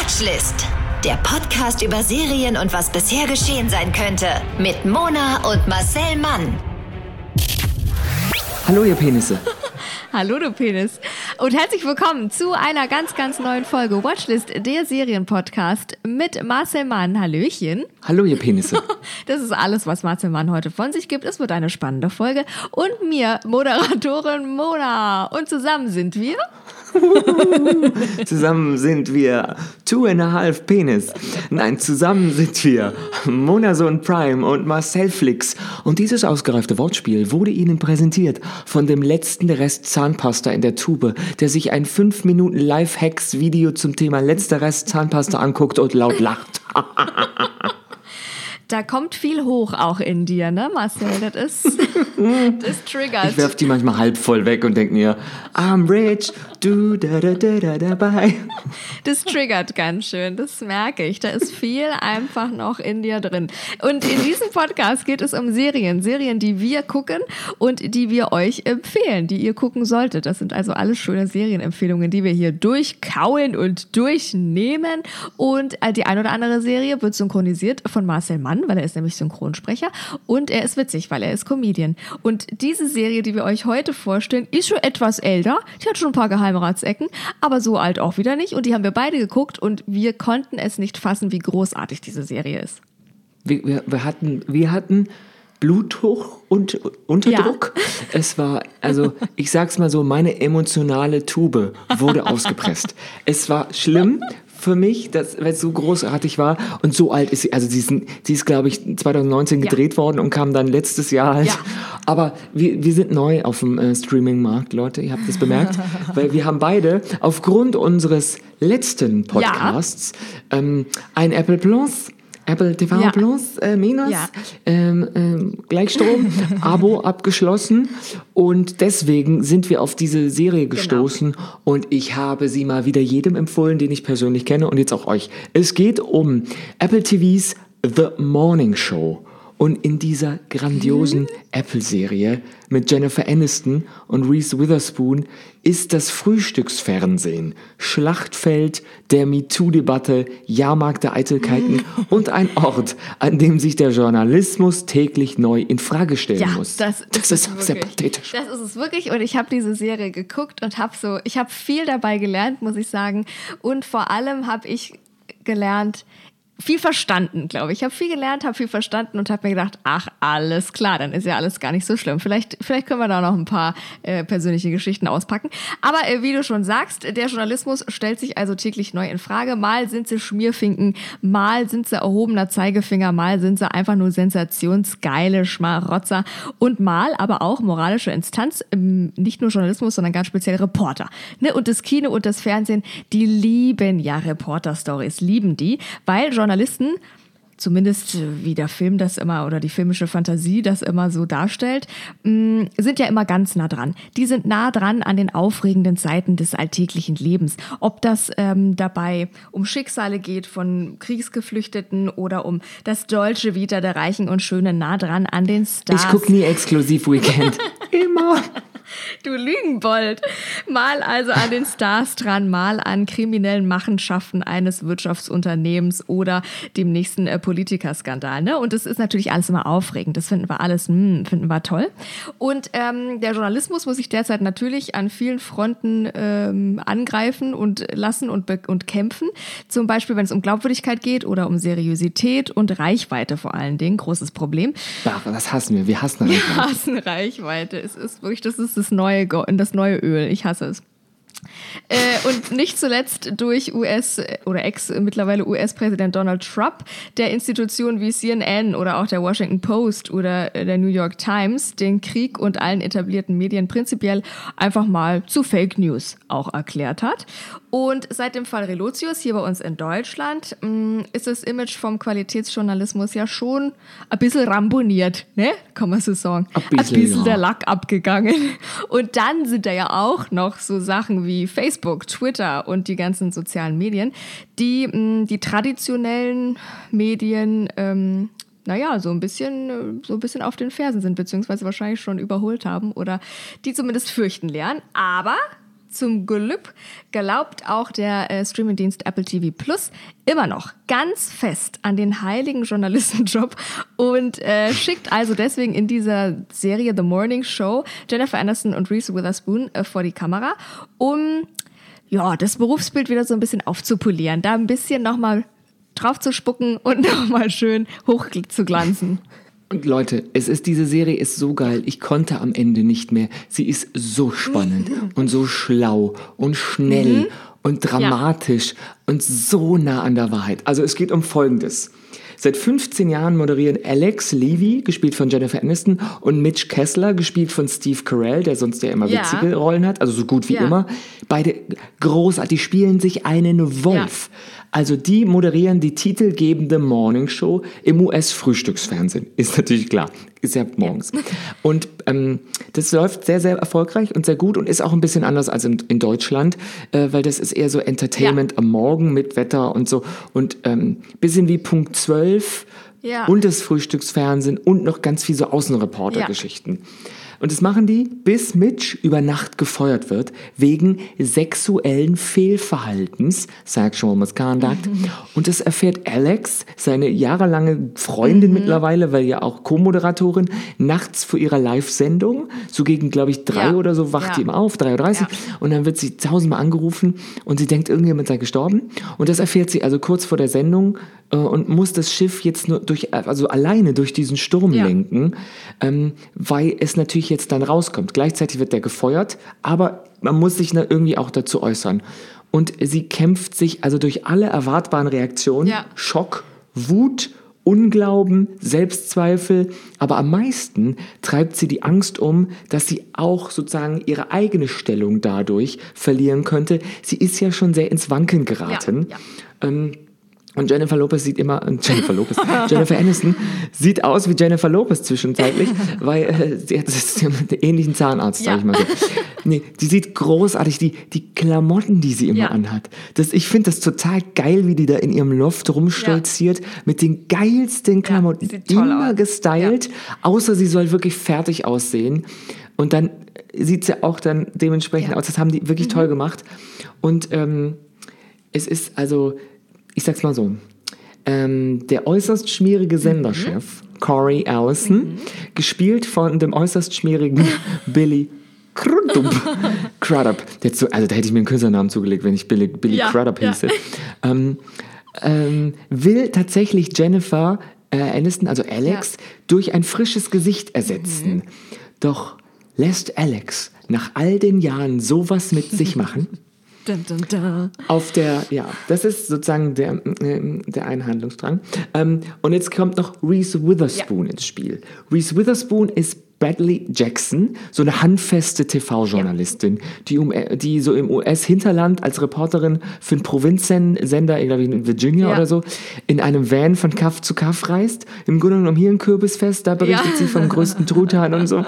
Watchlist. Der Podcast über Serien und was bisher geschehen sein könnte. Mit Mona und Marcel Mann. Hallo, ihr Penisse. Hallo, du Penis. Und herzlich willkommen zu einer ganz, ganz neuen Folge Watchlist, der Serienpodcast mit Marcel Mann. Hallöchen. Hallo, ihr Penisse. Das ist alles, was Marcel Mann heute von sich gibt. Es wird eine spannende Folge. Und mir, Moderatorin Mona. Und zusammen sind wir. zusammen sind wir Two and a Half Penis. Nein, zusammen sind wir Monason Prime und Marcel Flix. Und dieses ausgereifte Wortspiel wurde Ihnen präsentiert von dem letzten Rest Zahnpasta in der Tube, der sich ein 5 Minuten Live-Hacks-Video zum Thema letzter Rest Zahnpasta anguckt und laut lacht. Da kommt viel hoch auch in dir, ne, Marcel? Das ist, das triggert. Ich werf die manchmal halb voll weg und denk mir, I'm rich, du da da da da dabei. Das triggert ganz schön, das merke ich. Da ist viel einfach noch in dir drin. Und in diesem Podcast geht es um Serien. Serien, die wir gucken und die wir euch empfehlen, die ihr gucken solltet. Das sind also alles schöne Serienempfehlungen, die wir hier durchkauen und durchnehmen. Und äh, die ein oder andere Serie wird synchronisiert von Marcel Mann, weil er ist nämlich Synchronsprecher. Und er ist witzig, weil er ist Comedian. Und diese Serie, die wir euch heute vorstellen, ist schon etwas älter. Die hat schon ein paar Geheimratsecken, aber so alt auch wieder nicht. Und die haben wir beide geguckt und wir konnten es nicht fassen, wie großartig diese Serie ist. Wir, wir, wir hatten, wir hatten Blutdruck und Unterdruck. Ja. Es war, also ich sag's mal so, meine emotionale Tube wurde ausgepresst. es war schlimm für mich, dass, weil es so großartig war und so alt ist sie. Also sie ist, sie ist glaube ich, 2019 gedreht ja. worden und kam dann letztes Jahr halt. Ja. Aber wir, wir sind neu auf dem äh, Streaming-Markt, Leute, ihr habt es bemerkt, weil wir haben beide aufgrund unseres letzten Podcasts ja. ähm, ein Apple Plus Apple TV ja. Plus äh, minus ja. ähm, ähm, Gleichstrom Abo abgeschlossen und deswegen sind wir auf diese Serie genau. gestoßen genau. und ich habe sie mal wieder jedem empfohlen, den ich persönlich kenne und jetzt auch euch. Es geht um Apple TVs The Morning Show. Und in dieser grandiosen Apple-Serie mit Jennifer Aniston und Reese Witherspoon ist das Frühstücksfernsehen Schlachtfeld der MeToo-Debatte, Jahrmarkt der Eitelkeiten und ein Ort, an dem sich der Journalismus täglich neu in Frage stellen ja, muss. Das, das, das ist, ist sehr pathetisch. Das ist es wirklich und ich habe diese Serie geguckt und habe so, ich habe viel dabei gelernt, muss ich sagen. Und vor allem habe ich gelernt, viel verstanden, glaube ich. Ich habe viel gelernt, habe viel verstanden und habe mir gedacht, ach, alles klar, dann ist ja alles gar nicht so schlimm. Vielleicht, vielleicht können wir da noch ein paar äh, persönliche Geschichten auspacken. Aber äh, wie du schon sagst, der Journalismus stellt sich also täglich neu in Frage. Mal sind sie Schmierfinken, mal sind sie erhobener Zeigefinger, mal sind sie einfach nur sensationsgeile Schmarotzer und mal aber auch moralische Instanz, ähm, nicht nur Journalismus, sondern ganz speziell Reporter. Ne? Und das Kino und das Fernsehen, die lieben ja Reporter-Stories, lieben die, weil Journalismus Journalisten, zumindest wie der Film das immer oder die filmische Fantasie das immer so darstellt, mm, sind ja immer ganz nah dran. Die sind nah dran an den aufregenden Seiten des alltäglichen Lebens. Ob das ähm, dabei um Schicksale geht von Kriegsgeflüchteten oder um das deutsche Vita der Reichen und Schönen nah dran an den Stars. Ich gucke nie exklusiv Weekend. immer. Du Lügenbold. Mal also an den Stars dran, mal an kriminellen Machenschaften eines Wirtschaftsunternehmens oder dem nächsten äh, Politikerskandal. Ne? Und das ist natürlich alles immer aufregend. Das finden wir alles, mh, hm, finden wir toll. Und ähm, der Journalismus muss sich derzeit natürlich an vielen Fronten ähm, angreifen und lassen und, und kämpfen. Zum Beispiel, wenn es um Glaubwürdigkeit geht oder um Seriosität und Reichweite vor allen Dingen. Großes Problem. Ach, das hassen wir. Wir hassen Reichweite. Wir hassen Reichweite. Es ist wirklich, das ist das neue, das neue Öl. Ich hasse es. Äh, und nicht zuletzt durch US- oder ex mittlerweile US-Präsident Donald Trump, der Institutionen wie CNN oder auch der Washington Post oder der New York Times den Krieg und allen etablierten Medien prinzipiell einfach mal zu Fake News auch erklärt hat. Und seit dem Fall Relotius hier bei uns in Deutschland mh, mm, ist das Image vom Qualitätsjournalismus ja schon ein bisschen ramboniert, ne? Kann man so sagen. Ein bisschen, ein bisschen ja. der Lack abgegangen. Und dann sind da ja auch noch so Sachen wie Facebook, Twitter und die ganzen sozialen Medien, die mm, die traditionellen Medien ähm, naja, so ein bisschen, so ein bisschen auf den Fersen sind, beziehungsweise wahrscheinlich schon überholt haben oder die zumindest fürchten lernen. Aber zum Glück glaubt auch der äh, Streamingdienst Apple TV Plus immer noch ganz fest an den heiligen Journalistenjob und äh, schickt also deswegen in dieser Serie The Morning Show Jennifer Aniston und Reese Witherspoon äh, vor die Kamera, um ja, das Berufsbild wieder so ein bisschen aufzupolieren, da ein bisschen nochmal drauf zu spucken und nochmal schön hoch zu glanzen. Und Leute, es ist diese Serie ist so geil. Ich konnte am Ende nicht mehr. Sie ist so spannend und so schlau und schnell mhm. und dramatisch ja. und so nah an der Wahrheit. Also es geht um Folgendes. Seit 15 Jahren moderieren Alex Levy, gespielt von Jennifer Aniston, und Mitch Kessler, gespielt von Steve Carell, der sonst ja immer ja. witzige Rollen hat, also so gut wie ja. immer. Beide großartig, die spielen sich einen Wolf. Ja. Also die moderieren die titelgebende Morning Show im US-Frühstücksfernsehen. Ist natürlich klar. Ist ja morgens. Ja. Und ähm, das läuft sehr, sehr erfolgreich und sehr gut und ist auch ein bisschen anders als in, in Deutschland, äh, weil das ist eher so Entertainment ja. am Morgen mit Wetter und so. Und ähm, bisschen wie Punkt 12 ja. und das Frühstücksfernsehen und noch ganz viel so Außenreporter-Geschichten. Ja. Und das machen die, bis Mitch über Nacht gefeuert wird, wegen sexuellen Fehlverhaltens, Sexual Misconduct. Mhm. Und das erfährt Alex, seine jahrelange Freundin mhm. mittlerweile, weil ja auch Co-Moderatorin, nachts vor ihrer Live-Sendung, so gegen, glaube ich, drei ja. oder so, wacht ja. sie immer auf, 3.30 Uhr. Ja. Und dann wird sie tausendmal angerufen und sie denkt, irgendjemand sei gestorben. Und das erfährt sie also kurz vor der Sendung äh, und muss das Schiff jetzt nur durch, also alleine durch diesen Sturm lenken, ähm, weil es natürlich jetzt dann rauskommt. Gleichzeitig wird der gefeuert, aber man muss sich irgendwie auch dazu äußern. Und sie kämpft sich also durch alle erwartbaren Reaktionen, ja. Schock, Wut, Unglauben, Selbstzweifel, aber am meisten treibt sie die Angst um, dass sie auch sozusagen ihre eigene Stellung dadurch verlieren könnte. Sie ist ja schon sehr ins Wanken geraten. Ja, ja. Ähm, und Jennifer Lopez sieht immer, Jennifer Lopez, Jennifer Aniston sieht aus wie Jennifer Lopez zwischenzeitlich, weil äh, sie hat einen ähnlichen Zahnarzt, ja. sag ich mal so. Nee, die sieht großartig, die, die Klamotten, die sie immer ja. anhat. Das, ich finde das total geil, wie die da in ihrem Loft rumstolziert, ja. mit den geilsten Klamotten, immer aus. gestylt, außer sie soll wirklich fertig aussehen. Und dann sieht sie auch dann dementsprechend aus. Das haben die wirklich mhm. toll gemacht. Und ähm, es ist also ich sag's mal so, ähm, der äußerst schmierige Senderchef, mhm. Corey Allison, mhm. gespielt von dem äußerst schmierigen Billy Crudup. Crudup. So, also da hätte ich mir einen Künstlernamen zugelegt, wenn ich Billy, Billy ja, Crudup hieße. Ja. Ähm, ähm, will tatsächlich Jennifer äh, Aniston, also Alex, ja. durch ein frisches Gesicht ersetzen. Mhm. Doch lässt Alex nach all den Jahren sowas mit sich machen? Dun, dun, dun. Auf der, ja, das ist sozusagen der, äh, der Einhandlungsdrang. Ähm, und jetzt kommt noch Reese Witherspoon ja. ins Spiel. Reese Witherspoon ist Bradley Jackson, so eine handfeste TV-Journalistin, ja. die, um, die so im US-Hinterland als Reporterin für einen Provinzsender, glaube ich in Virginia ja. oder so, in einem Van von Kaff zu Kaff reist. Im Grunde genommen hier ein Kürbisfest, da berichtet ja. sie vom größten Truthahn und so.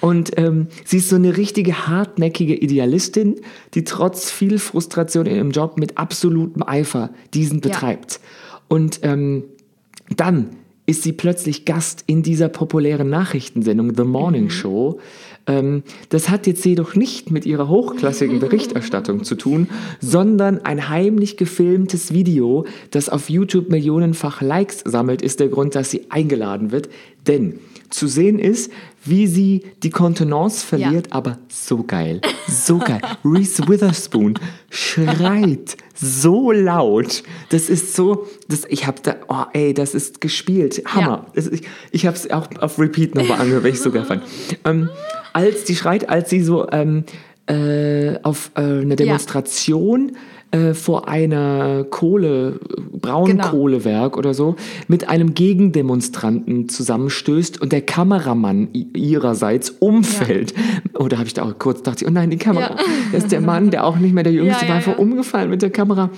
Und ähm, sie ist so eine richtige hartnäckige Idealistin, die trotz viel Frustration in ihrem Job mit absolutem Eifer diesen betreibt. Und ähm, dann ist sie plötzlich Gast in dieser populären Nachrichtensendung The Morning mhm. Show. Ähm, das hat jetzt jedoch nicht mit ihrer hochklassigen Berichterstattung zu tun, sondern ein heimlich gefilmtes Video, das auf YouTube millionenfach Likes sammelt, ist der Grund, dass sie eingeladen wird. Denn zu sehen ist, wie sie die Kontenance verliert, ja. aber so geil, so geil. Reese Witherspoon schreit so laut. Das ist so, das, ich habe da, oh ey, das ist gespielt, Hammer. Ja. ich ich habe es auch auf Repeat nochmal angehört, weil ich so geil fand. Ähm, als die schreit, als sie so ähm, äh, auf äh, eine Demonstration ja äh, vor einer Kohle, Braunkohlewerk genau. oder so, mit einem Gegendemonstranten zusammenstößt und der Kameramann ihrerseits umfällt. Ja. Oder oh, habe ich da auch kurz dachte, oh nein, die Kamera. Ja. Das ist der Mann, der auch nicht mehr der Jüngste ja, war, einfach umgefallen mit der Kamera.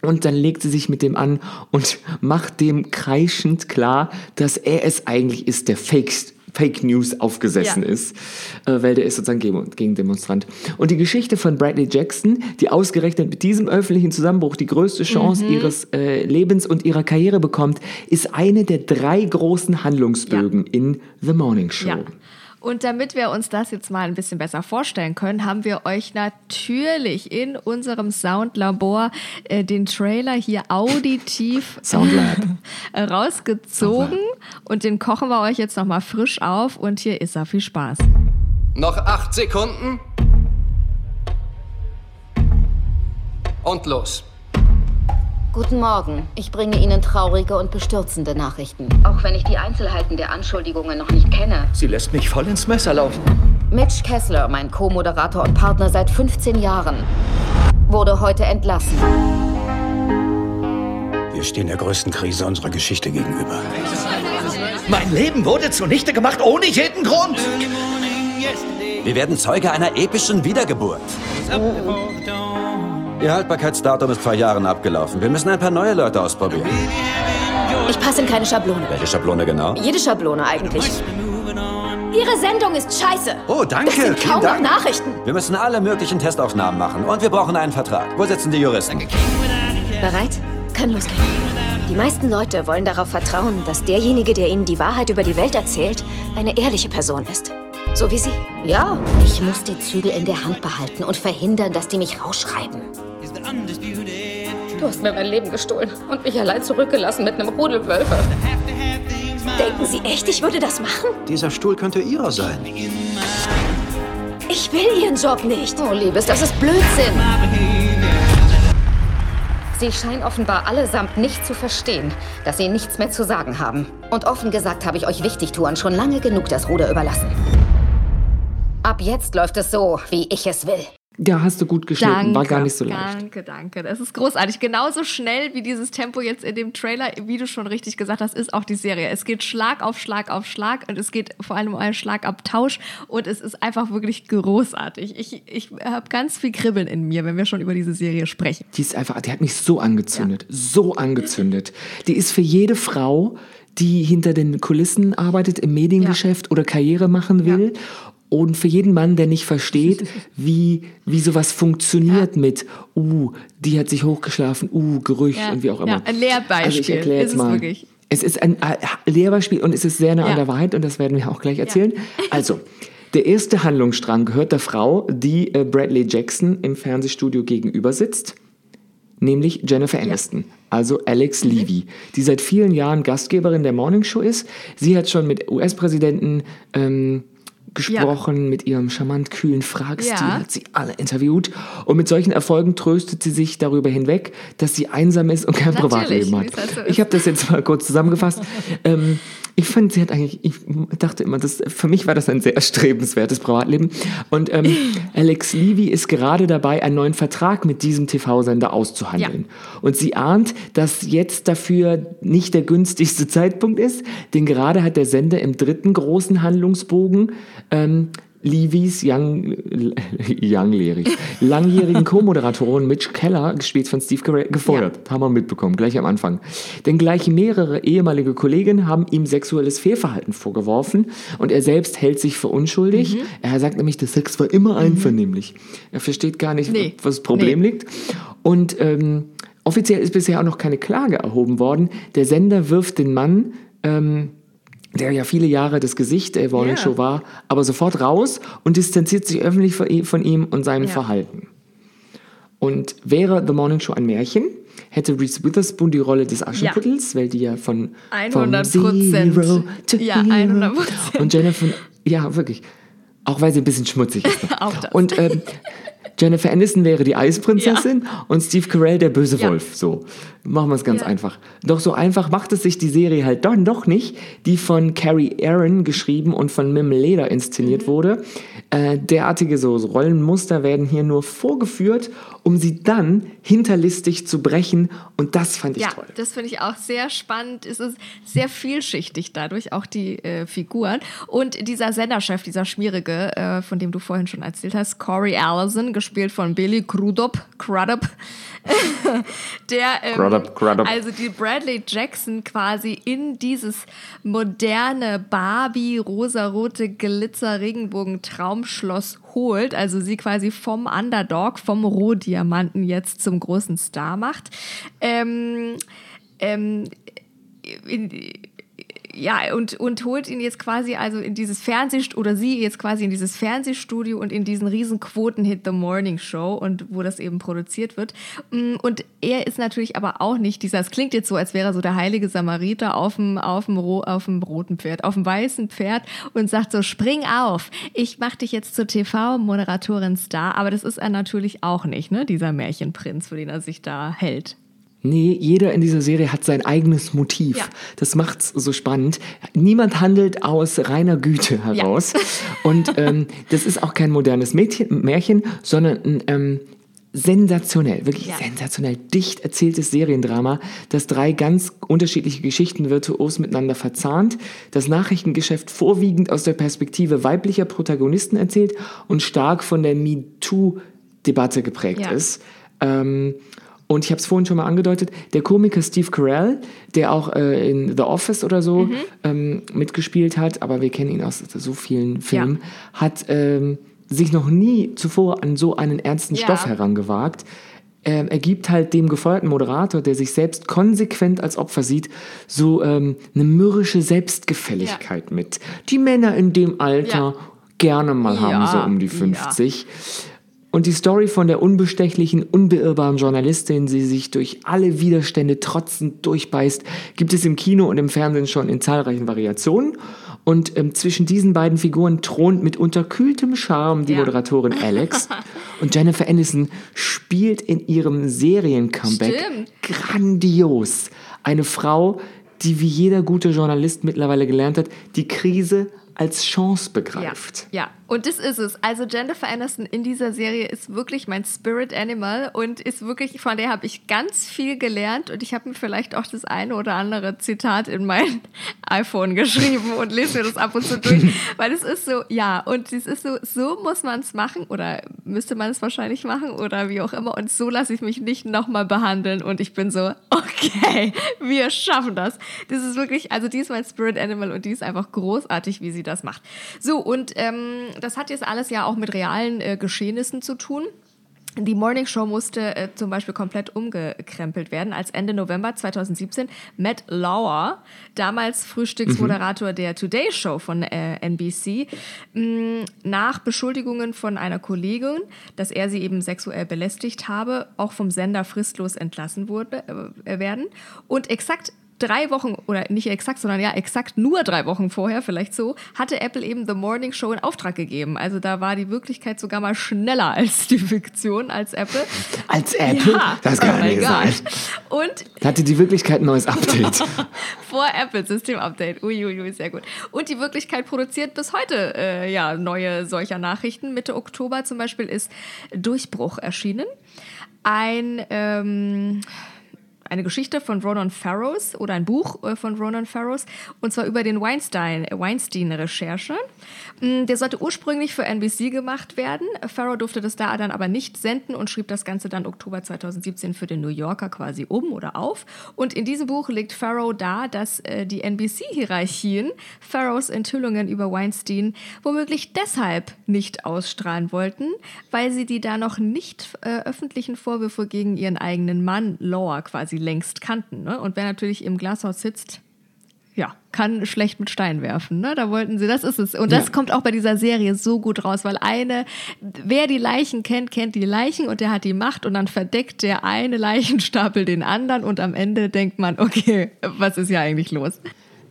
Und dann legt sie sich mit dem an und macht dem kreischend klar, dass er es eigentlich ist, der Fakes Fake News aufgesessen ja. ist, äh, weil der ist sozusagen Gegendemonstrant. Und die Geschichte von Bradley Jackson, die ausgerechnet mit diesem öffentlichen Zusammenbruch die größte Chance mhm. ihres äh, Lebens und ihrer Karriere bekommt, ist eine der drei großen Handlungsbögen ja. in The Morning Show. Ja. Und damit wir uns das jetzt mal ein bisschen besser vorstellen können, haben wir euch natürlich in unserem Soundlabor äh, den Trailer hier auditiv rausgezogen. Und den kochen wir euch jetzt nochmal frisch auf. Und hier ist er. Viel Spaß. Noch acht Sekunden. Und los. Guten Morgen. Ich bringe Ihnen traurige und bestürzende Nachrichten. Auch wenn ich die Einzelheiten der Anschuldigungen noch nicht kenne. Sie lässt mich voll ins Messer laufen. Mitch Kessler, mein Co-Moderator und Partner seit 15 Jahren, wurde heute entlassen. Wir stehen der größten Krise unserer Geschichte gegenüber. Mein Leben wurde zunichte gemacht ohne jeden Grund. Wir werden Zeuge einer epischen Wiedergeburt. Ihr Haltbarkeitsdatum ist vor Jahren abgelaufen. Wir müssen ein paar neue Leute ausprobieren. Ich passe in keine Schablone. Welche Schablone genau? Jede Schablone eigentlich. Ihre Sendung ist scheiße. Oh, danke. Das sind kaum Dank. noch Nachrichten. Wir müssen alle möglichen Testaufnahmen machen und wir brauchen einen Vertrag. Wo sitzen die Juristen? Bereit? Kann losgehen. Die meisten Leute wollen darauf vertrauen, dass derjenige, der ihnen die Wahrheit über die Welt erzählt, eine ehrliche Person ist. So wie Sie. Ja, ich muss die Zügel in der Hand behalten und verhindern, dass die mich rausschreiben. Du hast mir mein Leben gestohlen und mich allein zurückgelassen mit einem Rudel Wölfe. Denken Sie echt, ich würde das machen? Dieser Stuhl könnte Ihrer sein. Ich will Ihren Job nicht. Oh, Liebes, das ist Blödsinn. Sie scheinen offenbar allesamt nicht zu verstehen, dass Sie nichts mehr zu sagen haben. Und offen gesagt habe ich euch Wichtigtouren schon lange genug das Ruder überlassen. Ab jetzt läuft es so, wie ich es will. Da hast du gut geschnitten, Danke, war gar nicht so leicht. Danke, danke. Das ist großartig. Genauso schnell wie dieses Tempo jetzt in dem Trailer, wie du schon richtig gesagt hast, ist auch die Serie. Es geht Schlag auf Schlag auf Schlag und es geht vor allem um einen Schlagabtausch und es ist einfach wirklich großartig. Ich, ich habe ganz viel Kribbeln in mir, wenn wir schon über diese Serie sprechen. Die ist einfach, die hat mich so angezündet, so angezündet. Die ist für jede Frau, die hinter den Kulissen arbeitet, im Mediengeschäft oder Karriere machen will. Und für jeden Mann, der nicht versteht, wie, wie sowas funktioniert mit, uh, die hat sich hochgeschlafen, uh, Gerücht Ja, und wie auch immer. ja, ein Lehrbeispiel Also ich erkläre jetzt es mal. wirklich. Es ist ein äh, Lehrbeispiel und es ist sehr nah Ja. an der Wahrheit und das werden wir auch gleich erzählen. Also, der erste Handlungsstrang gehört der Frau, die äh, Bradley Jackson im Fernsehstudio gegenüber sitzt nämlich Jennifer Aniston, also Alex Mhm. Levy, die seit vielen Jahren Gastgeberin der Morning Show ist. Sie hat schon mit US-Präsidenten ähm, gesprochen, mit ihrem charmant kühlen Fragestil Ja. hat sie alle interviewt und mit solchen Erfolgen tröstet sie sich darüber hinweg, dass sie einsam ist und kein Natürlich, Privatleben hat. so ich habe das jetzt mal kurz zusammengefasst. ähm, ich fand, sie hat eigentlich, ich dachte immer, das, für mich war das ein sehr erstrebenswertes Privatleben. Und ähm, Alex Levy ist gerade dabei, einen neuen Vertrag mit diesem TV-Sender auszuhandeln. Und sie ahnt, dass jetzt dafür nicht der günstigste Zeitpunkt ist, denn gerade hat der Sender im dritten großen Handlungsbogen ähm, Levis young, younglehrig, langjährigen Co-Moderatorin Mitch Keller, gespielt von Steve Carell, gefeuert. Haben wir mitbekommen, gleich am Anfang. Denn gleich mehrere ehemalige Kollegen haben ihm sexuelles Fehlverhalten vorgeworfen und er selbst hält sich für unschuldig. Mhm. Er sagt nämlich, der Sex war immer einvernehmlich. Er versteht gar nicht, Nee. was das Problem Nee. liegt. Und ähm, offiziell ist bisher auch noch keine Klage erhoben worden. Der Sender wirft den Mann ähm, der ja viele Jahre das Gesicht der Morning Ja. Show war, aber sofort raus und distanziert sich öffentlich von ihm- und seinem Ja. Verhalten. Und wäre The Morning Show ein Märchen, hätte Reese Witherspoon die Rolle des Aschenputtels, weil die ja von 100 vom Prozent. Zero to Ja, Hero. 100 Prozent. Und Jennifer, ja wirklich, auch weil sie ein bisschen schmutzig ist. Und ähm, Jennifer Aniston wäre die Eisprinzessin und Steve Carell der böse Ja. Wolf. So, machen wir es ganz Ja. einfach. Doch so einfach macht es sich die Serie halt dann doch nicht, die von Carrie Aaron geschrieben und von Mim Leder inszeniert Mhm. wurde. Äh, derartige so Rollenmuster werden hier nur vorgeführt, um sie dann hinterlistig zu brechen und das fand ich Ja, toll. das finde ich auch sehr spannend. Es ist sehr vielschichtig dadurch, auch die äh, Figuren. Und dieser Senderchef, dieser Schmierige, äh, von dem du vorhin schon erzählt hast, Corey Allison, gespielt von Billy Crudup, Crudup, der ähm, Crudup, Crudup. also die Bradley Jackson quasi in dieses moderne Barbie rosarote Glitzer Regenbogen Traumschloss holt, also sie quasi vom Underdog, vom Rohdiamanten jetzt zum großen Star macht. Ähm, ähm, ja, und, und holt ihn jetzt quasi also in dieses Fernsehstudio oder sie jetzt quasi in dieses Fernsehstudio und in diesen riesen Quoten-Hit The Morning Show und wo das eben produziert wird. Mm, und er ist natürlich aber auch nicht dieser, es klingt jetzt so, als wäre er so der heilige Samariter auf dem, auf dem, auf dem roten Pferd, auf dem weißen Pferd und sagt so, spring auf, ich mach dich jetzt zur TV-Moderatorin Star. Aber das ist er natürlich auch nicht, ne, dieser Märchenprinz, für den er sich da hält. Nee, jeder in dieser Serie hat sein eigenes Motiv. Ja. Das macht's so spannend. Niemand handelt aus reiner Güte heraus. Ja. Und ähm, das ist auch kein modernes Mädchen, Märchen, sondern ein ähm, sensationell, wirklich ja. sensationell dicht erzähltes Seriendrama, das drei ganz unterschiedliche Geschichten virtuos miteinander verzahnt, das Nachrichtengeschäft vorwiegend aus der Perspektive weiblicher Protagonisten erzählt und stark von der MeToo-Debatte geprägt ist. Ähm, und ich habe es vorhin schon mal angedeutet, der Komiker Steve Carell, der auch äh, in The Office oder so mhm. ähm, mitgespielt hat, aber wir kennen ihn aus so vielen Filmen, ja. hat ähm, sich noch nie zuvor an so einen ernsten ja. Stoff herangewagt. Ähm, er gibt halt dem gefeuerten Moderator, der sich selbst konsequent als Opfer sieht, so ähm, eine mürrische Selbstgefälligkeit ja. mit. Die Männer in dem Alter gerne mal haben, so um die 50. Und die Story von der unbestechlichen, unbeirrbaren Journalistin, die sich durch alle Widerstände trotzend durchbeißt, gibt es im Kino und im Fernsehen schon in zahlreichen Variationen. Und ähm, zwischen diesen beiden Figuren thront mit unterkühltem Charme die ja. Moderatorin Alex. und Jennifer Aniston spielt in ihrem Serien-Comeback grandios. Eine Frau, die wie jeder gute Journalist mittlerweile gelernt hat, die Krise als Chance begreift. Ja, ja, und das ist es. Also Jennifer Aniston in dieser Serie ist wirklich mein Spirit Animal und ist wirklich, von der habe ich ganz viel gelernt und ich habe mir vielleicht auch das eine oder andere Zitat in mein iPhone geschrieben und lese mir das ab und zu durch, weil es ist so, ja, und es ist so, so muss man es machen oder müsste man es wahrscheinlich machen oder wie auch immer und so lasse ich mich nicht nochmal behandeln und ich bin so, okay, wir schaffen das. Das ist wirklich, also die ist mein Spirit Animal und die ist einfach großartig, wie sie das macht. So, und ähm, das hat jetzt alles ja auch mit realen äh, Geschehnissen zu tun. Die Morning Show musste äh, zum Beispiel komplett umgekrempelt werden, als Ende November 2017 Matt Lauer, damals Frühstücksmoderator mhm. der Today Show von äh, NBC, mh, nach Beschuldigungen von einer Kollegin, dass er sie eben sexuell belästigt habe, auch vom Sender fristlos entlassen wurde, äh, werden. Und exakt drei Wochen, oder nicht exakt, sondern ja, exakt nur drei Wochen vorher, vielleicht so, hatte Apple eben The Morning Show in Auftrag gegeben. Also da war die Wirklichkeit sogar mal schneller als die Fiktion, als Apple. Als Apple? Ja. Das kann oh nicht sein. Und hatte die Wirklichkeit ein neues Update. Vor Apple System-Update. Uiuiui, sehr gut. Und die Wirklichkeit produziert bis heute äh, ja, neue solcher Nachrichten. Mitte Oktober zum Beispiel ist Durchbruch erschienen. Ein ähm, eine Geschichte von Ronan Farrows oder ein Buch äh, von Ronan Farrows und zwar über den Weinstein, Weinstein-Recherche. Mm, der sollte ursprünglich für NBC gemacht werden. Farrow durfte das da dann aber nicht senden und schrieb das Ganze dann Oktober 2017 für den New Yorker quasi um oder auf. Und in diesem Buch legt Farrow dar, dass äh, die NBC-Hierarchien Farrows Enthüllungen über Weinstein womöglich deshalb nicht ausstrahlen wollten, weil sie die da noch nicht äh, öffentlichen Vorwürfe gegen ihren eigenen Mann Law quasi längst kannten. Ne? Und wer natürlich im Glashaus sitzt, ja, kann schlecht mit Stein werfen. Ne? Da wollten sie, das ist es. Und das ja. kommt auch bei dieser Serie so gut raus, weil eine, wer die Leichen kennt, kennt die Leichen und der hat die Macht und dann verdeckt der eine Leichenstapel den anderen und am Ende denkt man, okay, was ist ja eigentlich los?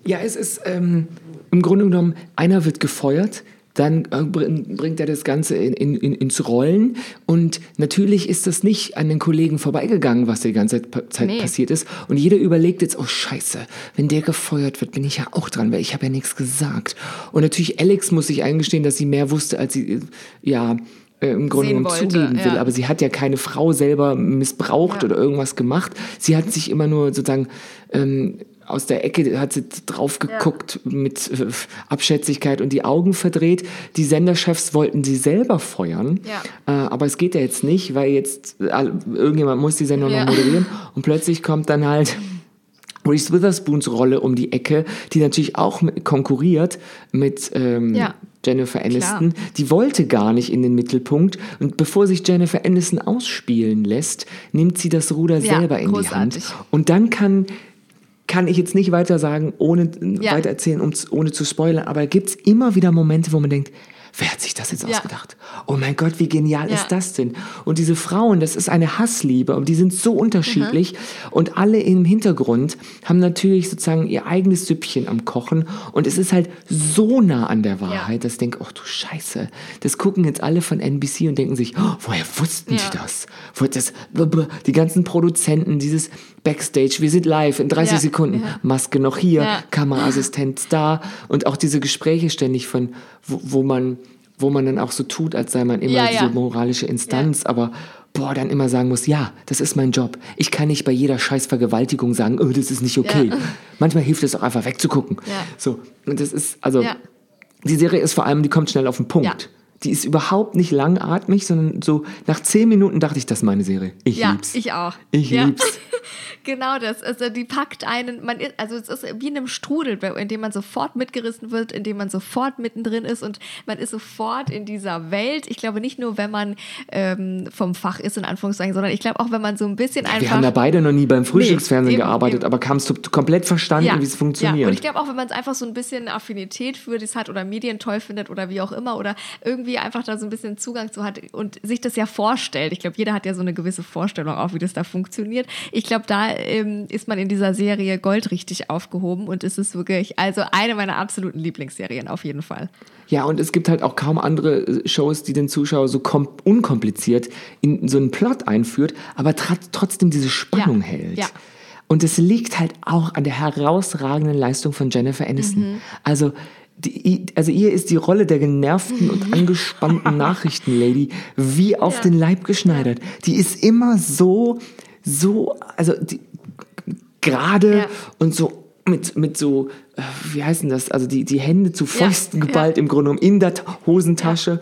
Ja, es ist ähm, im Grunde genommen, einer wird gefeuert, dann äh, bringt er das Ganze in, in, ins Rollen. Und natürlich ist das nicht an den Kollegen vorbeigegangen, was die ganze Zeit nee. passiert ist. Und jeder überlegt jetzt, oh scheiße, wenn der gefeuert wird, bin ich ja auch dran, weil ich habe ja nichts gesagt. Und natürlich Alex muss sich eingestehen, dass sie mehr wusste, als sie, äh, ja, äh, im Grunde genommen zugeben will. Ja. Aber sie hat ja keine Frau selber missbraucht ja. oder irgendwas gemacht. Sie hat sich immer nur sozusagen ähm, aus der Ecke hat sie drauf geguckt ja. mit äh, Abschätzigkeit und die Augen verdreht. Die Senderchefs wollten sie selber feuern, ja. äh, aber es geht ja jetzt nicht, weil jetzt äh, irgendjemand muss die Sendung ja. noch moderieren und plötzlich kommt dann halt Reese Witherspoons Rolle um die Ecke, die natürlich auch mit, konkurriert mit ähm. Jennifer Aniston. Klar. Die wollte gar nicht in den Mittelpunkt. Und bevor sich Jennifer Aniston ausspielen lässt, nimmt sie das Ruder ja, selber in großartig. die Hand. Und dann kann kann ich jetzt nicht weiter sagen, ohne Ja. weiter erzählen, um, ohne zu spoilern, aber da gibt's immer wieder Momente, wo man denkt, wer hat sich das jetzt Ja. ausgedacht? Oh mein Gott, wie genial Ja. ist das denn? Und diese Frauen, das ist eine Hassliebe, und die sind so unterschiedlich und alle im Hintergrund haben natürlich sozusagen ihr eigenes Süppchen am Kochen und es ist halt so nah an der Wahrheit, dass ich denke, oh du Scheiße, das gucken jetzt alle von NBC und denken sich, oh, woher wussten Ja. die das? Die ganzen Produzenten, dieses Backstage, wir sind live in 30 Ja. Sekunden, Maske noch hier, Ja. Kameraassistent da und auch diese Gespräche ständig von, wo, wo man wo man dann auch so tut, als sei man immer Ja, diese ja. moralische Instanz, aber boah, dann immer sagen muss, ja, das ist mein Job. Ich kann nicht bei jeder scheiß Vergewaltigung sagen, oh, das ist nicht okay. Ja. Manchmal hilft es auch einfach wegzugucken. Ja. So, und das ist, also, Ja. die Serie ist vor allem, die kommt schnell auf den Punkt. Ja. Die ist überhaupt nicht langatmig, sondern so nach zehn Minuten dachte ich, das ist meine Serie. Ich Ja, lieb's. ich auch. Ich ja. lieb's. genau das. Also die packt einen, man ist, also es ist wie in einem Strudel, in dem man sofort mitgerissen wird, in dem man sofort mittendrin ist und man ist sofort in dieser Welt. Ich glaube nicht nur, wenn man ähm, vom Fach ist, in Anführungszeichen, sondern ich glaube auch, wenn man so ein bisschen einfach. Wir haben ja beide noch nie beim Frühstücksfernsehen eben, gearbeitet, eben. aber kamst du komplett verstanden, wie es funktioniert. Ja, und ich glaube auch, wenn man es einfach so ein bisschen Affinität für das hat oder Medien toll findet oder wie auch immer oder irgendwie einfach da so ein bisschen Zugang zu hat und sich das ja vorstellt. Ich glaube, jeder hat ja so eine gewisse Vorstellung auch, wie das da funktioniert. Ich glaube, da ähm, ist man in dieser Serie goldrichtig aufgehoben und es ist wirklich, also eine meiner absoluten Lieblingsserien auf jeden Fall. Ja, und es gibt halt auch kaum andere äh, Shows, die den Zuschauer so kom unkompliziert in so einen Plot einführt, aber tr trotzdem diese Spannung Ja, hält. ja. Und es liegt halt auch an der herausragenden Leistung von Jennifer Aniston. Mhm. Also, die, also ihr ist die Rolle der genervten und angespannten Nachrichtenlady wie auf Ja. den Leib geschneidert. Die ist immer so, so, also die, gerade Ja. und so mit, mit so, äh, wie heißt denn das, also die, die Hände zu Fäusten geballt im Grunde genommen in der Ta- Hosentasche.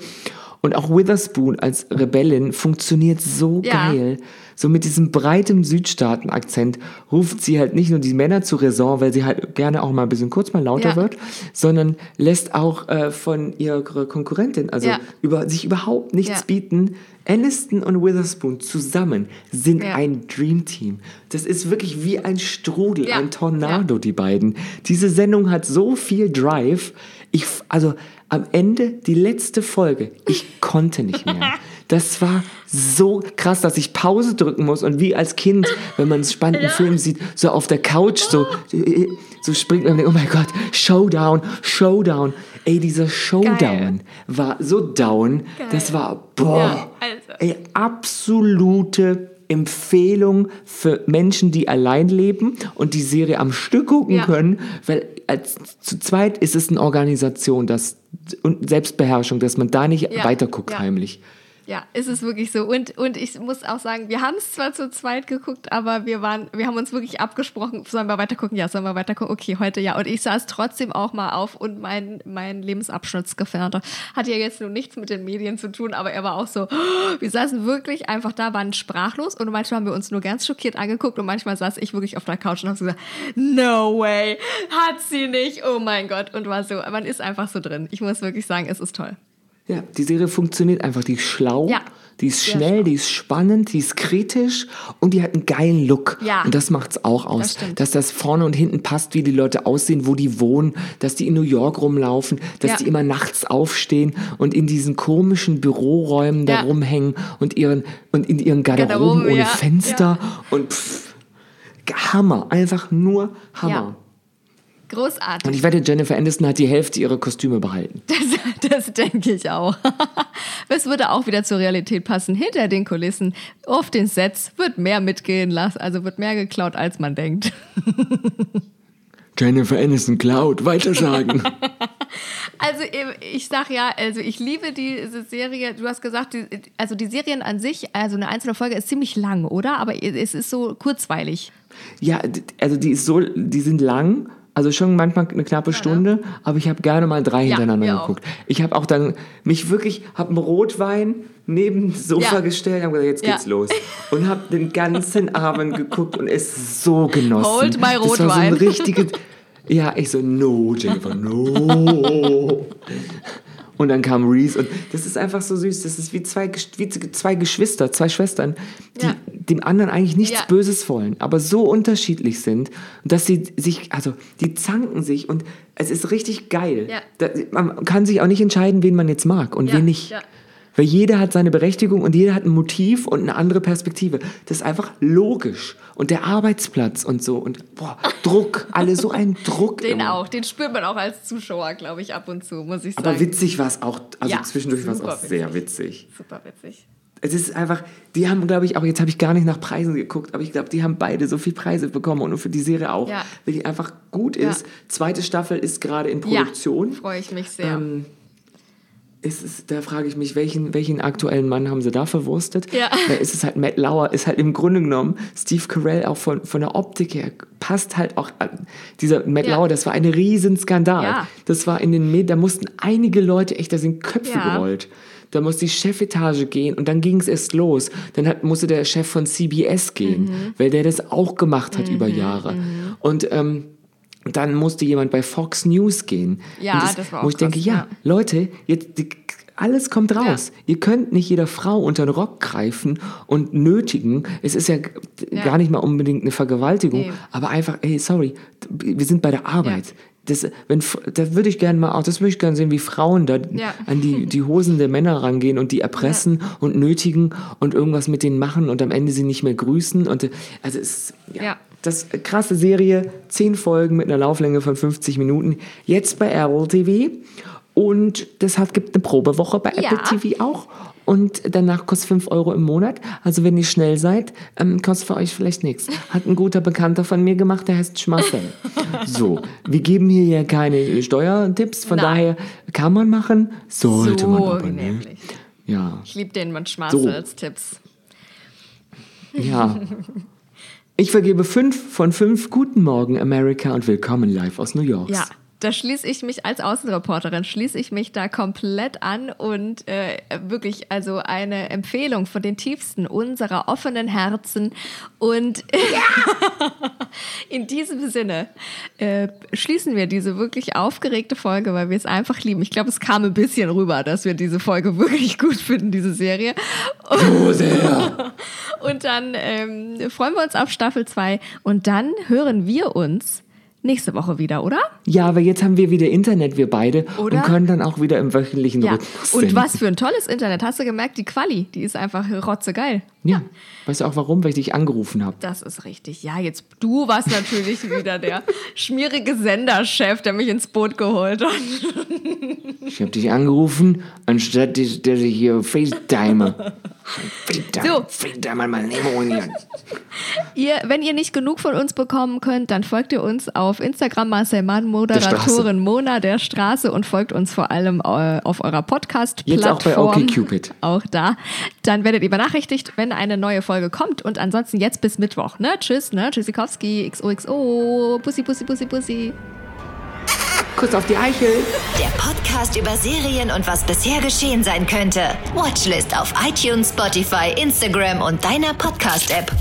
Und auch Witherspoon als Rebellin funktioniert so Ja. geil. So mit diesem breiten Südstaaten-Akzent ruft sie halt nicht nur die Männer zur Raison, weil sie halt gerne auch mal ein bisschen kurz mal lauter Ja. wird, sondern lässt auch äh, von ihrer Konkurrentin, also Ja. über, sich überhaupt nichts Ja. bieten. Aniston und Witherspoon zusammen sind ein Dreamteam. Das ist wirklich wie ein Strudel, ein Tornado, die beiden. Diese Sendung hat so viel Drive. Ich, also am Ende, die letzte Folge, ich konnte nicht mehr. Das war so krass, dass ich Pause drücken muss und wie als Kind, wenn man einen spannenden Film sieht, so auf der Couch so, so springt man und denkt, oh mein Gott, Showdown, Showdown. Ey, dieser Showdown Geil. war so down, das war, boah, Ja, also. ey, absolute Empfehlung für Menschen, die allein leben und die Serie am Stück gucken Ja. können, weil als, zu zweit ist es eine Organisation, das und Selbstbeherrschung, dass man da nicht Ja. weiterguckt Ja. heimlich. Ja, ist es wirklich so. Und, und ich muss auch sagen, wir haben es zwar zu zweit geguckt, aber wir waren, wir haben uns wirklich abgesprochen, sollen wir weiter gucken? Ja, sollen wir weiter gucken? Okay, heute ja. Und ich saß trotzdem auch mal auf und mein, mein Lebensabschnittsgefährte hat ja jetzt nur nichts mit den Medien zu tun, aber er war auch so, wir saßen wirklich einfach da, waren sprachlos und manchmal haben wir uns nur ganz schockiert angeguckt und manchmal saß ich wirklich auf der Couch und habe so gesagt, no way, hat sie nicht, oh mein Gott. Und war so, man ist einfach so drin. Ich muss wirklich sagen, es ist toll. Ja, die Serie funktioniert einfach. Die ist schlau, Ja, die ist schnell, schlau. die ist spannend, die ist kritisch und die hat einen geilen Look. Ja. Und das macht's auch aus. stimmt. dass das vorne und hinten passt, wie die Leute aussehen, wo die wohnen, dass die in New York rumlaufen, dass Ja. die immer nachts aufstehen und in diesen komischen Büroräumen da rumhängen und ihren und in ihren Garderoben Garderoben, ohne Fenster und pff, Hammer, einfach nur Hammer. Großartig. Und ich wette, Jennifer Aniston hat die Hälfte ihrer Kostüme behalten. Das, das denke ich auch. Es würde auch wieder zur Realität passen. Hinter den Kulissen, auf den Sets, wird mehr mitgehen lassen, also wird mehr geklaut, als man denkt. Jennifer Aniston klaut, weitersagen. Also ich sag ja, also ich liebe diese Serie. Du hast gesagt, die, also die Serien an sich, also eine einzelne Folge ist ziemlich lang, oder? Aber es ist so kurzweilig. Ja, also die ist so, die sind lang, also schon manchmal eine knappe Stunde, aber ich habe gerne mal drei Ja, hintereinander auch. geguckt. Ich habe auch dann mich wirklich, habe einen Rotwein neben das Sofa Ja. gestellt, habe gesagt, jetzt Ja. geht's los und habe den ganzen Abend geguckt und es so genossen. Hold my Das war so ein Rotwein. richtiges, ja, ich so no Jennifer, no. Und dann kam Reese und das ist einfach so süß. Das ist wie zwei, wie zwei Geschwister, zwei Schwestern, die, Ja. dem anderen eigentlich nichts Ja. Böses wollen, aber so unterschiedlich sind, dass sie sich, also die zanken sich und es ist richtig geil. Ja. Da, man kann sich auch nicht entscheiden, wen man jetzt mag und wen nicht. Ja. Weil jeder hat seine Berechtigung und jeder hat ein Motiv und eine andere Perspektive. Das ist einfach logisch. Und der Arbeitsplatz und so und boah, Druck, alle so ein Druck. Den immer. auch, den spürt man auch als Zuschauer, glaube ich, ab und zu, muss ich sagen. Aber witzig war es auch, also Ja, zwischendurch war es auch sehr witzig. Super witzig. Es ist einfach, die haben, glaube ich, auch, jetzt habe ich gar nicht nach Preisen geguckt, aber ich glaube, die haben beide so viel Preise bekommen und für die Serie auch, Ja. weil die einfach gut Ja. ist. Zweite Staffel ist gerade in Produktion. Ja, freue ich mich sehr. Ähm, ist da frage ich mich, welchen, welchen aktuellen Mann haben sie da verwurstet? Ja. Da ist es halt Matt Lauer, ist halt im Grunde genommen Steve Carell auch von, von der Optik her, passt halt auch an. Dieser Matt Ja. Lauer, das war ein Riesenskandal. Ja. Das war in den Medien, da mussten einige Leute echt, da sind Köpfe Ja. gerollt. Da musste die Chefetage gehen und dann ging es erst los. Dann hat, musste der Chef von CBS gehen, Mhm. weil der das auch gemacht hat über Jahre. Und ähm, dann musste jemand bei Fox News gehen. Ja, Und das war auch Wo ich denke, krass, ja, ja. Leute, jetzt, die, alles kommt raus. Ihr könnt nicht jeder Frau unter den Rock greifen und nötigen. Es ist ja, Ja. gar nicht mal unbedingt eine Vergewaltigung, Nee. aber einfach, ey, sorry, wir sind bei der Arbeit. Ja. Das, wenn, da würde ich gerne mal auch, das würde ich gerne sehen, wie Frauen da Ja. an die, die Hosen der Männer rangehen und die erpressen und nötigen und irgendwas mit denen machen und am Ende sie nicht mehr grüßen. Und, äh, also es ist, ja, Ja. Das krasse Serie, zehn Folgen mit einer Lauflänge von 50 Minuten, jetzt bei Apple TV. Und das hat, gibt eine Probewoche bei Ja. Apple TV auch. Und danach kostet 5 Euro im Monat. Also wenn ihr schnell seid, ähm, kostet für euch vielleicht nichts. Hat ein guter Bekannter von mir gemacht, der heißt Schmassel. so, wir geben hier ja keine Steuertipps, von Nein. daher kann man machen, sollte so man aber nämlich. Ja, Ich liebe den mit Schmarzels Tipps. ja. Ich vergebe fünf von fünf Guten Morgen America und willkommen live aus New York. Ja, da schließe ich mich als Außenreporterin, schließe ich mich da komplett an und äh, wirklich also eine Empfehlung von den tiefsten unserer offenen Herzen. Und in diesem Sinne äh, schließen wir diese wirklich aufgeregte Folge, weil wir es einfach lieben. Ich glaube, es kam ein bisschen rüber, dass wir diese Folge wirklich gut finden, diese Serie. So sehr. Und dann ähm, freuen wir uns auf Staffel 2 und dann hören wir uns nächste Woche wieder, oder? Ja, aber jetzt haben wir wieder Internet, wir beide, Oder? und können dann auch wieder im wöchentlichen Ja. Rhythmus Und was für ein tolles Internet. Hast du gemerkt, die Quali, die ist einfach rotzegeil. Ja. Weißt du auch warum? Weil ich dich angerufen habe. Das ist richtig. Ja, jetzt du warst natürlich wieder der schmierige Senderchef, der mich ins Boot geholt hat. Ich habe dich angerufen, anstatt dass ich hier FaceTime. FaceTime. So. FaceTime mal Nemo hier. Ihr, wenn ihr nicht genug von uns bekommen könnt, dann folgt ihr uns auf Instagram Marcel Mann, Moderatorin Mona der Straße und folgt uns vor allem äh, auf eurer Jetzt auch bei Podcast-Plattform. OkCupid. Auch da. Dann werdet ihr benachrichtigt, wenn eine neue Folge kommt. Und ansonsten jetzt bis Mittwoch. Ne? Tschüss, ne? Tschüssikowski, XOXO, Pussy, Pussy, Pussy, Pussy. Kuss auf die Eichel. Der Podcast über Serien und was bisher geschehen sein könnte. Watchlist auf iTunes, Spotify, Instagram und deiner Podcast-App.